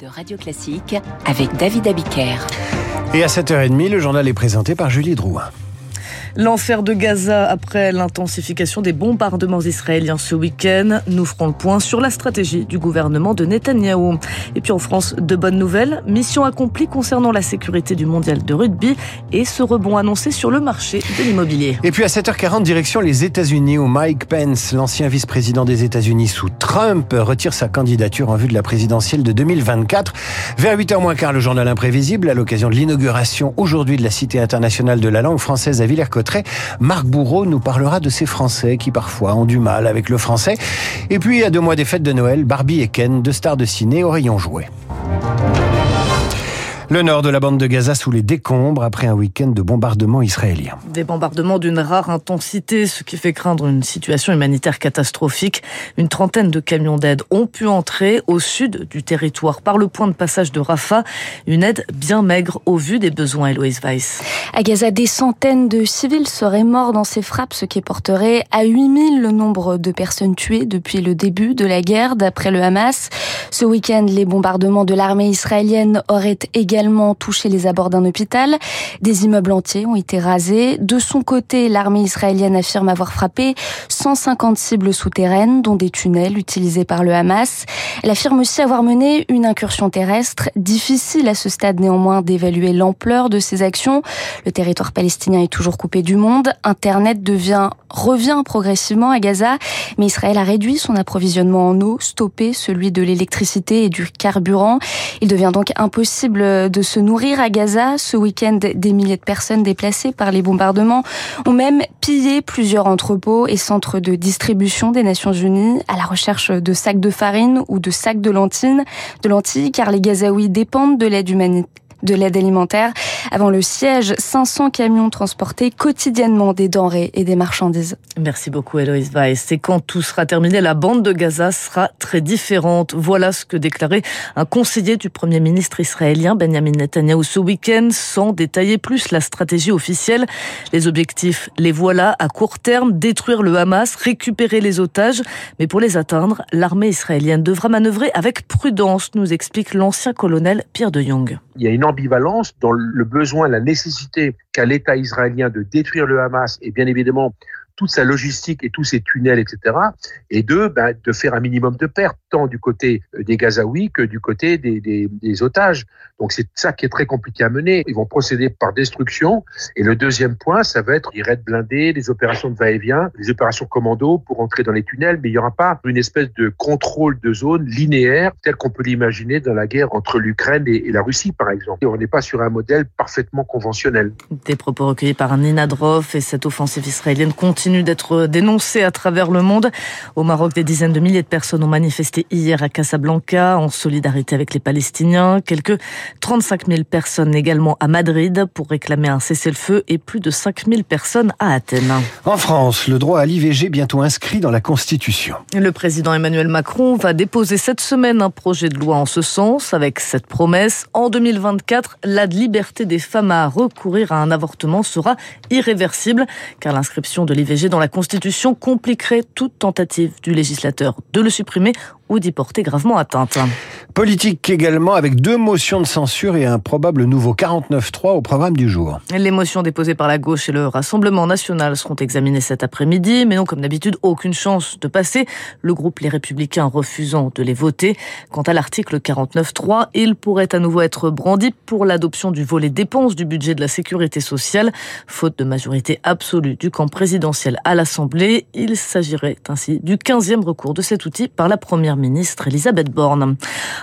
de Radio Classique avec David Abiker. Et à 7h30, le journal est présenté par Julie Drouin. L'enfer de Gaza après l'intensification des bombardements israéliens ce week-end. Nous ferons le point sur la stratégie du gouvernement de Netanyahou. Et puis en France, de bonnes nouvelles. Mission accomplie concernant la sécurité du mondial de rugby et ce rebond annoncé sur le marché de l'immobilier. Et puis à 7h40, direction les États-Unis où Mike Pence, l'ancien vice-président des États-Unis sous Trump, retire sa candidature en vue de la présidentielle de 2024. Vers 8h moins quart, le journal imprévisible à l'occasion de l'inauguration aujourd'hui de la Cité internationale de la langue française à Villers Marc Bourreau nous parlera de ces Français qui parfois ont du mal avec le français. Et puis, à deux mois des fêtes de Noël, Barbie et Ken, deux stars de ciné au jouet. Le nord de la bande de Gaza sous les décombres après un week-end de bombardements israéliens. Des bombardements d'une rare intensité, ce qui fait craindre une situation humanitaire catastrophique. Une trentaine de camions d'aide ont pu entrer au sud du territoire par le point de passage de Rafah. Une aide bien maigre au vu des besoins, Eloïse Weiss. À Gaza, des centaines de civils seraient morts dans ces frappes, ce qui porterait à 8000 le nombre de personnes tuées depuis le début de la guerre, d'après le Hamas. Ce week-end, les bombardements de l'armée israélienne auraient également également touché les abords d'un hôpital. Des immeubles entiers ont été rasés. De son côté, l'armée israélienne affirme avoir frappé 150 cibles souterraines, dont des tunnels utilisés par le Hamas. Elle affirme aussi avoir mené une incursion terrestre. Difficile à ce stade néanmoins d'évaluer l'ampleur de ces actions. Le territoire palestinien est toujours coupé du monde. Internet devient revient progressivement à Gaza, mais Israël a réduit son approvisionnement en eau, stoppé celui de l'électricité et du carburant. Il devient donc impossible de se nourrir à Gaza. Ce week-end, des milliers de personnes déplacées par les bombardements ont même pillé plusieurs entrepôts et centres de distribution des Nations Unies à la recherche de sacs de farine ou de sacs de lentilles, de lentilles car les Gazaouis dépendent de l'aide humanitaire de l'aide alimentaire. Avant le siège, 500 camions transportaient quotidiennement des denrées et des marchandises. Merci beaucoup Eloïse Weiss. Et quand tout sera terminé, la bande de Gaza sera très différente. Voilà ce que déclarait un conseiller du Premier ministre israélien Benjamin Netanyahu ce week-end, sans détailler plus la stratégie officielle. Les objectifs, les voilà à court terme, détruire le Hamas, récupérer les otages. Mais pour les atteindre, l'armée israélienne devra manœuvrer avec prudence, nous explique l'ancien colonel Pierre de Jong il y a une ambivalence dans le besoin, la nécessité qu'a l'État israélien de détruire le Hamas et bien évidemment toute sa logistique et tous ses tunnels, etc. Et deux, ben, de faire un minimum de pertes, tant du côté euh, des Gazaouis que du côté des otages. Donc c'est ça qui est très compliqué à mener. Ils vont procéder par destruction. Et le deuxième point, ça va être les raids blindés, les opérations de va-et-vient, les opérations commando pour entrer dans les tunnels. Mais il n'y aura pas une espèce de contrôle de zone linéaire tel qu'on peut l'imaginer dans la guerre entre l'Ukraine et, la Russie, par exemple. Et on n'est pas sur un modèle parfaitement conventionnel. Des propos recueillis par Nina Droff et cette offensive israélienne continue continue d'être dénoncé à travers le monde. Au Maroc, des dizaines de milliers de personnes ont manifesté hier à Casablanca en solidarité avec les Palestiniens. Quelques 35 000 personnes également à Madrid pour réclamer un cessez-le-feu et plus de 5 000 personnes à Athènes. En France, le droit à l'IVG bientôt inscrit dans la Constitution. Le président Emmanuel Macron va déposer cette semaine un projet de loi en ce sens avec cette promesse. En 2024, la liberté des femmes à recourir à un avortement sera irréversible car l'inscription de l'IVG dans la Constitution compliquerait toute tentative du législateur de le supprimer ou d'y porter gravement atteinte. Politique également avec deux motions de censure et un probable nouveau 49-3 au programme du jour. Les motions déposées par la gauche et le Rassemblement national seront examinées cet après-midi, mais non comme d'habitude aucune chance de passer, le groupe Les Républicains refusant de les voter. Quant à l'article 49.3, il pourrait à nouveau être brandi pour l'adoption du volet dépenses du budget de la sécurité sociale. Faute de majorité absolue du camp présidentiel à l'Assemblée, il s'agirait ainsi du 15e recours de cet outil par la première ministre Elisabeth Borne.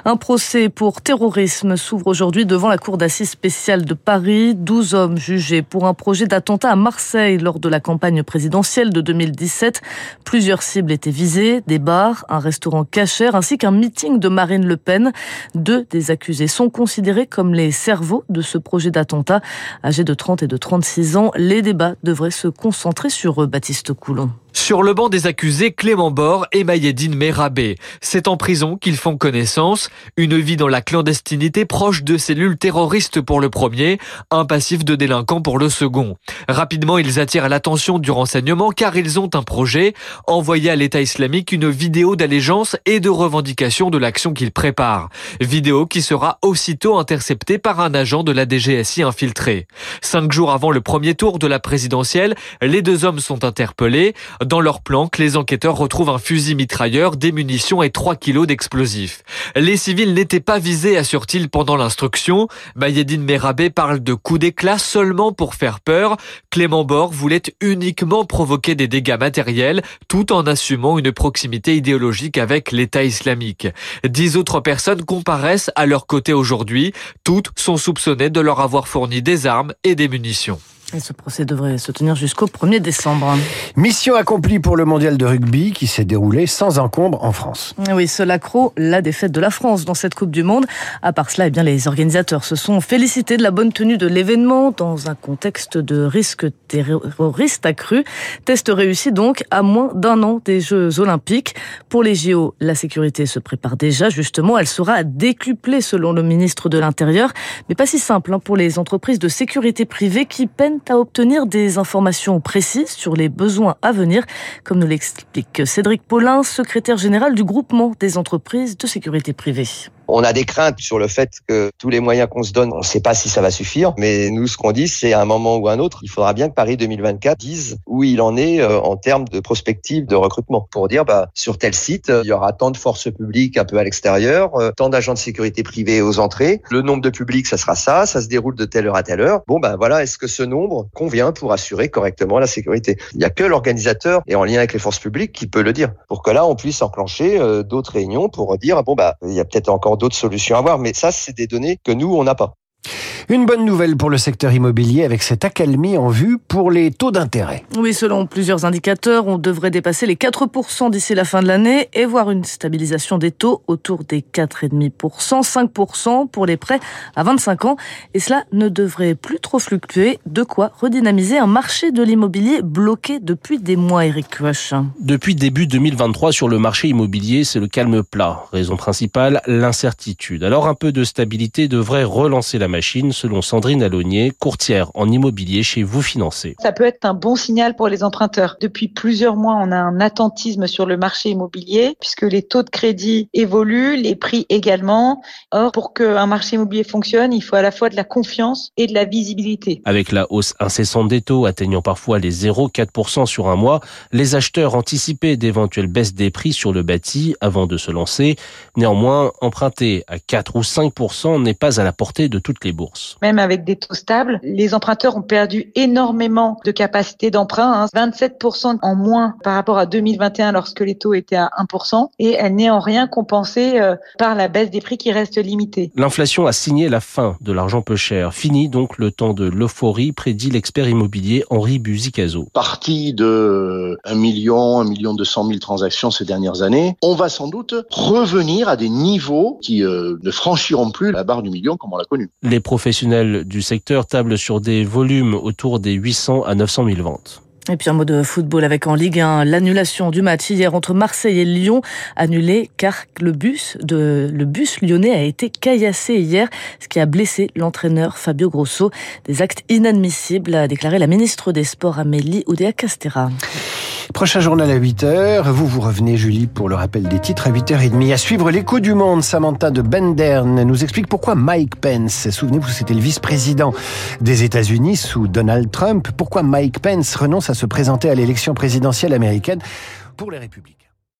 Un procès pour terrorisme s'ouvre aujourd'hui devant la Cour d'assises spéciale de Paris. 12 hommes jugés pour un projet d'attentat à Marseille lors de la campagne présidentielle de 2017. Plusieurs cibles étaient visées, des bars, un restaurant cachère ainsi qu'un meeting de Marine Le Pen. Deux des accusés sont considérés comme les cerveaux de ce projet d'attentat. Âgés de 30 et de 36 ans, les débats devraient se concentrer sur eux, Baptiste Coulon. Sur le banc des accusés, Clément Bord et Mayedine Merabé. C'est en prison qu'ils font connaissance. Une vie dans la clandestinité proche de cellules terroristes pour le premier, un passif de délinquant pour le second. Rapidement, ils attirent l'attention du renseignement car ils ont un projet, envoyer à l'État islamique une vidéo d'allégeance et de revendication de l'action qu'ils préparent. Vidéo qui sera aussitôt interceptée par un agent de la DGSI infiltré. Cinq jours avant le premier tour de la présidentielle, les deux hommes sont interpellés. Dans leur planque, les enquêteurs retrouvent un fusil mitrailleur, des munitions et 3 kilos d'explosifs. Les civils n'étaient pas visés, assure-t-il pendant l'instruction. Mayedine Merabé parle de coups d'éclat seulement pour faire peur. Clément Bord voulait uniquement provoquer des dégâts matériels tout en assumant une proximité idéologique avec l'État islamique. Dix autres personnes comparaissent à leur côté aujourd'hui. Toutes sont soupçonnées de leur avoir fourni des armes et des munitions. Et ce procès devrait se tenir jusqu'au 1er décembre. Mission accomplie pour le mondial de rugby qui s'est déroulé sans encombre en France. Oui, seul accro, la défaite de la France dans cette Coupe du Monde. À part cela, eh bien, les organisateurs se sont félicités de la bonne tenue de l'événement dans un contexte de risque terroriste accru. Test réussi donc à moins d'un an des Jeux Olympiques. Pour les JO, la sécurité se prépare déjà. Justement, elle sera décuplée selon le ministre de l'Intérieur. Mais pas si simple hein, pour les entreprises de sécurité privée qui peinent à obtenir des informations précises sur les besoins à venir, comme nous l'explique Cédric Paulin, secrétaire général du groupement des entreprises de sécurité privée. On a des craintes sur le fait que tous les moyens qu'on se donne, on ne sait pas si ça va suffire. Mais nous, ce qu'on dit, c'est à un moment ou à un autre, il faudra bien que Paris 2024 dise où il en est euh, en termes de prospective de recrutement. Pour dire, bah, sur tel site, il y aura tant de forces publiques un peu à l'extérieur, euh, tant d'agents de sécurité privés aux entrées. Le nombre de publics, ça sera ça. Ça se déroule de telle heure à telle heure. Bon, ben voilà, est-ce que ce nombre convient pour assurer correctement la sécurité? Il n'y a que l'organisateur et en lien avec les forces publiques qui peut le dire. Pour que là, on puisse enclencher euh, d'autres réunions pour dire, bon, bah, il y a peut-être encore d'autres solutions à voir. Mais ça, c'est des données que nous, on n'a pas. Une bonne nouvelle pour le secteur immobilier avec cette accalmie en vue pour les taux d'intérêt. Oui, selon plusieurs indicateurs, on devrait dépasser les 4% d'ici la fin de l'année et voir une stabilisation des taux autour des 4,5%, 5% pour les prêts à 25 ans. Et cela ne devrait plus trop fluctuer. De quoi redynamiser un marché de l'immobilier bloqué depuis des mois, Eric Kuach. Depuis début 2023 sur le marché immobilier, c'est le calme plat. Raison principale, l'incertitude. Alors un peu de stabilité devrait relancer la machine selon Sandrine Alonier, courtière en immobilier chez Vous Financer. Ça peut être un bon signal pour les emprunteurs. Depuis plusieurs mois, on a un attentisme sur le marché immobilier puisque les taux de crédit évoluent, les prix également. Or, pour qu'un marché immobilier fonctionne, il faut à la fois de la confiance et de la visibilité. Avec la hausse incessante des taux atteignant parfois les 0,4% sur un mois, les acheteurs anticipaient d'éventuelles baisses des prix sur le bâti avant de se lancer. Néanmoins, emprunter à 4 ou 5% n'est pas à la portée de toutes les bourses. Même avec des taux stables, les emprunteurs ont perdu énormément de capacité d'emprunt, 27% hein. en moins par rapport à 2021 lorsque les taux étaient à 1%, et elle n'est en rien compensée euh, par la baisse des prix qui reste limitée. L'inflation a signé la fin de l'argent peu cher. Fini donc le temps de l'euphorie, prédit l'expert immobilier Henri Buzicazo. Parti de 1 million, 1 million 200 000 transactions ces dernières années, on va sans doute revenir à des niveaux qui euh, ne franchiront plus la barre du million comme on l'a connu. Les professionnels du secteur tablent sur des volumes autour des 800 à 900 000 ventes. Et puis un mot de football avec en Ligue 1 l'annulation du match hier entre Marseille et Lyon annulé car le bus de le bus lyonnais a été caillassé hier, ce qui a blessé l'entraîneur Fabio Grosso. Des actes inadmissibles a déclaré la ministre des Sports Amélie Oudéa Castera. Prochain journal à 8h. Vous, vous revenez, Julie, pour le rappel des titres à 8h30. À suivre l'écho du monde, Samantha de Bendern nous explique pourquoi Mike Pence, souvenez-vous, c'était le vice-président des États-Unis sous Donald Trump, pourquoi Mike Pence renonce à se présenter à l'élection présidentielle américaine pour les Républicains.